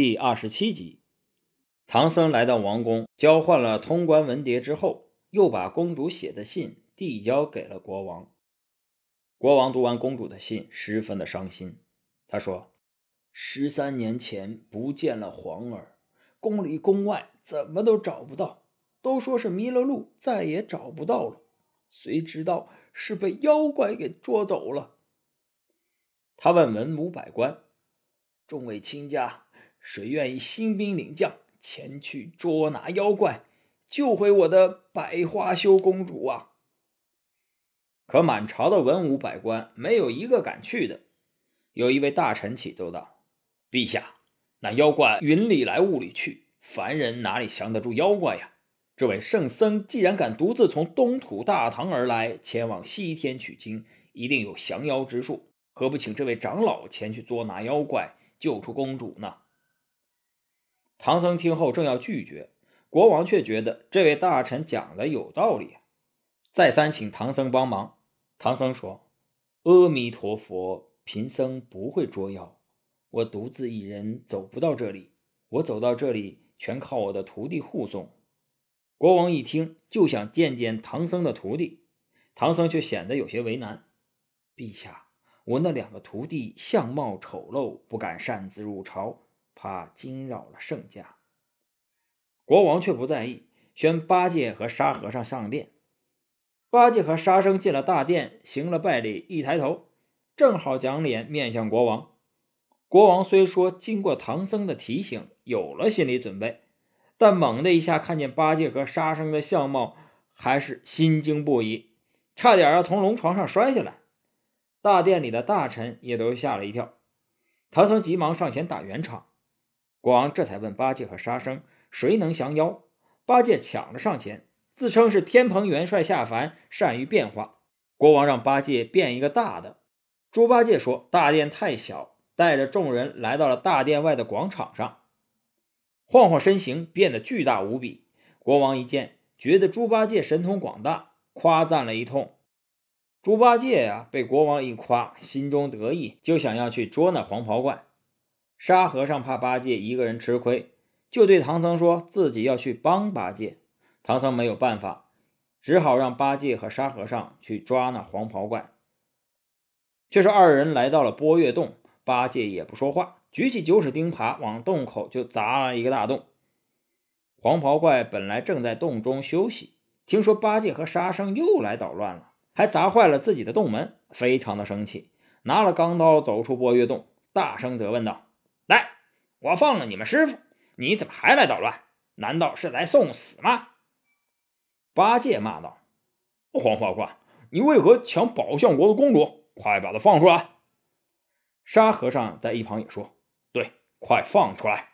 第二十七集，唐僧来到王宫，交换了通关文牒之后，又把公主写的信递交给了国王。国王读完公主的信，十分的伤心。他说：“十三年前不见了皇儿，宫里宫外怎么都找不到，都说是迷了路，再也找不到了。谁知道是被妖怪给捉走了。”他问文武百官：“众位卿家。”谁愿意兴兵领将前去捉拿妖怪，救回我的百花羞公主啊？可满朝的文武百官没有一个敢去的。有一位大臣启奏道：“陛下，那妖怪云里来雾里去，凡人哪里降得住妖怪呀？这位圣僧既然敢独自从东土大唐而来，前往西天取经，一定有降妖之术。何不请这位长老前去捉拿妖怪，救出公主呢？”唐僧听后正要拒绝，国王却觉得这位大臣讲的有道理，再三请唐僧帮忙。唐僧说：“阿弥陀佛，贫僧不会捉妖，我独自一人走不到这里，我走到这里全靠我的徒弟护送。”国王一听就想见见唐僧的徒弟，唐僧却显得有些为难：“陛下，我那两个徒弟相貌丑陋，不敢擅自入朝。”怕惊扰了圣驾，国王却不在意，宣八戒和沙和尚上殿。八戒和沙僧进了大殿，行了拜礼，一抬头，正好将脸面向国王。国王虽说经过唐僧的提醒，有了心理准备，但猛的一下看见八戒和沙僧的相貌，还是心惊不已，差点要从龙床上摔下来。大殿里的大臣也都吓了一跳。唐僧急忙上前打圆场。国王这才问八戒和沙僧：“谁能降妖？”八戒抢了上前，自称是天蓬元帅下凡，善于变化。国王让八戒变一个大的。猪八戒说：“大殿太小。”带着众人来到了大殿外的广场上，晃晃身形，变得巨大无比。国王一见，觉得猪八戒神通广大，夸赞了一通。猪八戒呀，被国王一夸，心中得意，就想要去捉那黄袍怪。沙和尚怕八戒一个人吃亏，就对唐僧说自己要去帮八戒。唐僧没有办法，只好让八戒和沙和尚去抓那黄袍怪。却是二人来到了波月洞，八戒也不说话，举起九齿钉耙往洞口就砸了一个大洞。黄袍怪本来正在洞中休息，听说八戒和沙僧又来捣乱了，还砸坏了自己的洞门，非常的生气，拿了钢刀走出波月洞，大声责问道。来，我放了你们师傅，你怎么还来捣乱？难道是来送死吗？八戒骂道：“黄袍怪，你为何抢宝象国的公主？快把她放出来！”沙和尚在一旁也说：“对，快放出来！”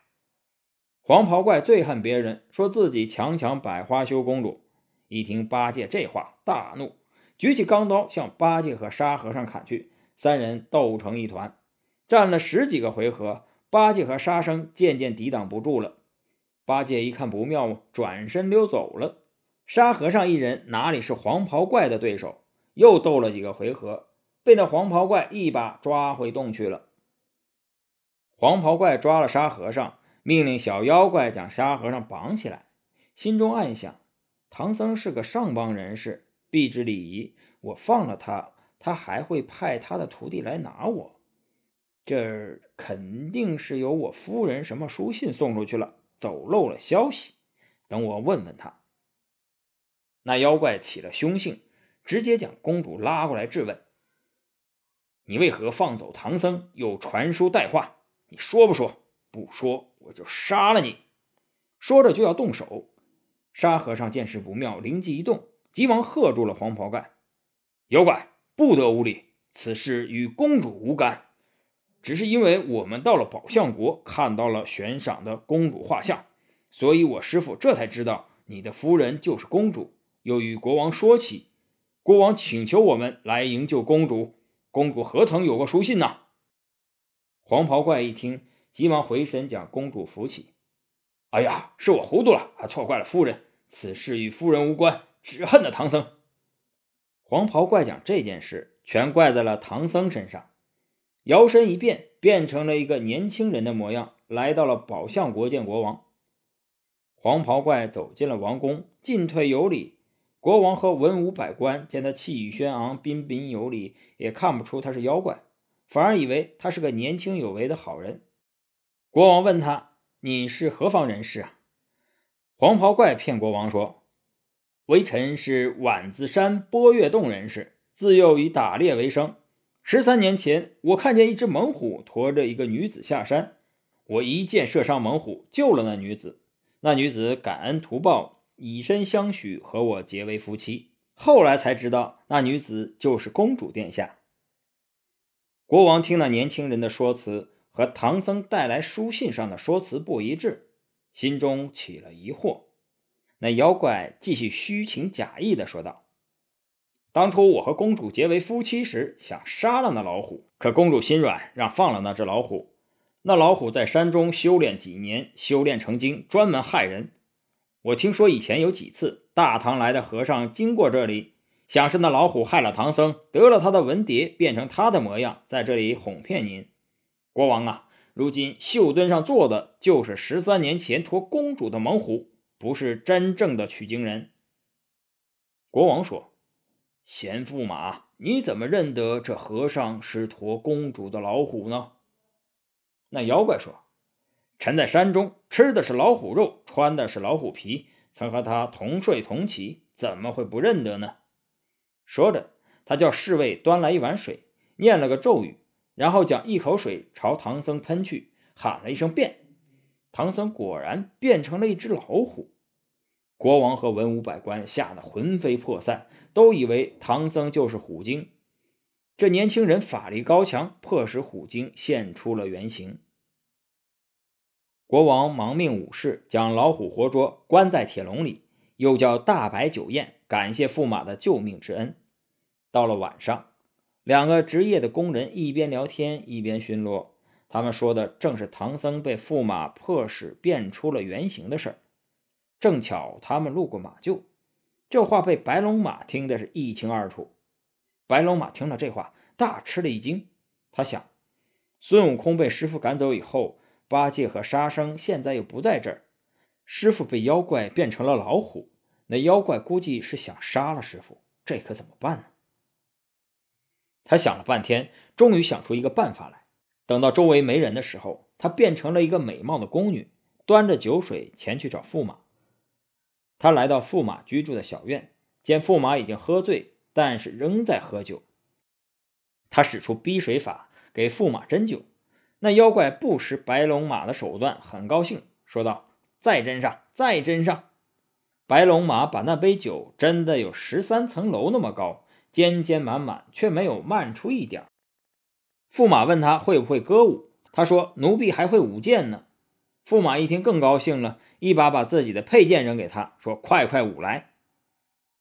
黄袍怪最恨别人说自己强抢百花羞公主，一听八戒这话，大怒，举起钢刀向八戒和沙和尚砍去，三人斗成一团，战了十几个回合。八戒和沙僧渐渐抵挡不住了，八戒一看不妙，转身溜走了。沙和尚一人哪里是黄袍怪的对手？又斗了几个回合，被那黄袍怪一把抓回洞去了。黄袍怪抓了沙和尚，命令小妖怪将沙和尚绑起来，心中暗想：唐僧是个上邦人士，必知礼仪，我放了他，他还会派他的徒弟来拿我。这肯定是有我夫人什么书信送出去了，走漏了消息。等我问问他。那妖怪起了凶性，直接将公主拉过来质问：“你为何放走唐僧，又传书带话？你说不说？不说，我就杀了你！”说着就要动手。沙和尚见势不妙，灵机一动，急忙喝住了黄袍怪：“妖怪不得无礼，此事与公主无干。”只是因为我们到了宝象国，看到了悬赏的公主画像，所以我师傅这才知道你的夫人就是公主，又与国王说起，国王请求我们来营救公主。公主何曾有过书信呢？黄袍怪一听，急忙回身将公主扶起。哎呀，是我糊涂了，还错怪了夫人，此事与夫人无关，只恨那唐僧。黄袍怪将这件事全怪在了唐僧身上。摇身一变，变成了一个年轻人的模样，来到了宝象国见国王。黄袍怪走进了王宫，进退有礼。国王和文武百官见他气宇轩昂、彬彬有礼，也看不出他是妖怪，反而以为他是个年轻有为的好人。国王问他：“你是何方人士啊？”黄袍怪骗国王说：“微臣是碗子山波月洞人士，自幼以打猎为生。十三年前，我看见一只猛虎驮着一个女子下山，我一箭射伤猛虎，救了那女子。那女子感恩图报。”以身相许，和我结为夫妻。后来才知道，那女子就是公主殿下。国王听那年轻人的说辞和唐僧带来书信上的说辞不一致，心中起了疑惑。那妖怪继续虚情假意的说道：“当初我和公主结为夫妻时，想杀了那老虎，可公主心软，让放了那只老虎。那老虎在山中修炼几年，修炼成精，专门害人。”我听说以前有几次大唐来的和尚经过这里，想是那老虎害了唐僧，得了他的文牒，变成他的模样，在这里哄骗您。国王啊，如今绣墩上坐的就是十三年前驮公主的猛虎，不是真正的取经人。国王说：“贤驸马，你怎么认得这和尚是驮公主的老虎呢？”那妖怪说。臣在山中吃的是老虎肉，穿的是老虎皮，曾和他同睡同起，怎么会不认得呢？说着，他叫侍卫端来一碗水，念了个咒语，然后将一口水朝唐僧喷去，喊了一声“变”，唐僧果然变成了一只老虎。国王和文武百官吓得魂飞魄散，都以为唐僧就是虎精。这年轻人法力高强，迫使虎精现出了原形。国王忙命武士将老虎活捉，关在铁笼里，又叫大摆酒宴，感谢驸马的救命之恩。到了晚上，两个值夜的工人一边聊天一边巡逻，他们说的正是唐僧被驸马迫使变出了原形的事儿。正巧他们路过马厩，这话被白龙马听的是一清二楚。白龙马听了这话，大吃了一惊。他想，孙悟空被师傅赶走以后。八戒和沙僧现在又不在这儿，师傅被妖怪变成了老虎，那妖怪估计是想杀了师傅，这可怎么办呢？他想了半天，终于想出一个办法来。等到周围没人的时候，他变成了一个美貌的宫女，端着酒水前去找驸马。他来到驸马居住的小院，见驸马已经喝醉，但是仍在喝酒。他使出逼水法，给驸马斟酒。那妖怪不识白龙马的手段，很高兴，说道：“再斟上，再斟上。”白龙马把那杯酒斟的有十三层楼那么高，尖尖满满，却没有漫出一点。驸马问他会不会歌舞，他说：“奴婢还会舞剑呢。”驸马一听更高兴了，一把把自己的佩剑扔给他，说：“快快舞来。”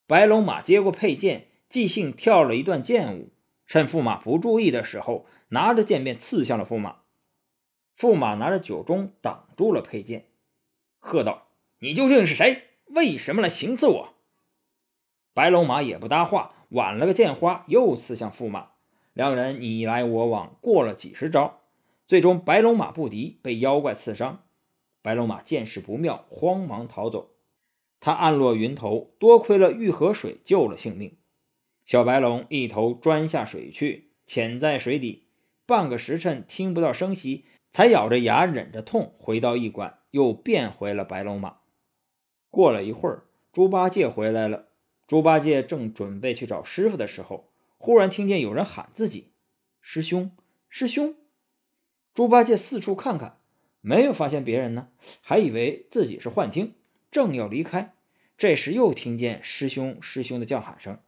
白龙马接过佩剑，即兴跳了一段剑舞，趁驸马不注意的时候，拿着剑便刺向了驸马。驸马拿着酒盅挡住了佩剑，喝道：“你究竟是谁？为什么来行刺我？”白龙马也不搭话，挽了个剑花，又刺向驸马。两人你来我往，过了几十招，最终白龙马不敌，被妖怪刺伤。白龙马见势不妙，慌忙逃走。他暗落云头，多亏了玉河水救了性命。小白龙一头钻下水去，潜在水底半个时辰，听不到声息。才咬着牙忍着痛回到驿馆，又变回了白龙马。过了一会儿，猪八戒回来了。猪八戒正准备去找师傅的时候，忽然听见有人喊自己：“师兄，师兄！”猪八戒四处看看，没有发现别人呢，还以为自己是幻听，正要离开，这时又听见“师兄，师兄”的叫喊声。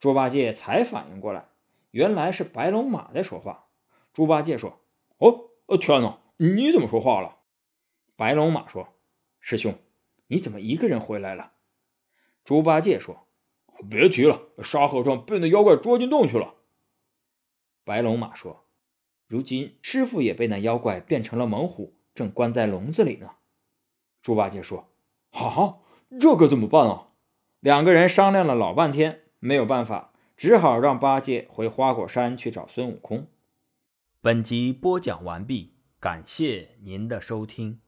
猪八戒才反应过来，原来是白龙马在说话。猪八戒说：“哦。”呃，天哪！你怎么说话了？白龙马说：“师兄，你怎么一个人回来了？”猪八戒说：“别提了，沙和尚被那妖怪捉进洞去了。”白龙马说：“如今师傅也被那妖怪变成了猛虎，正关在笼子里呢。”猪八戒说：“啊，这可怎么办啊？”两个人商量了老半天，没有办法，只好让八戒回花果山去找孙悟空。本集播讲完毕。感谢您的收听。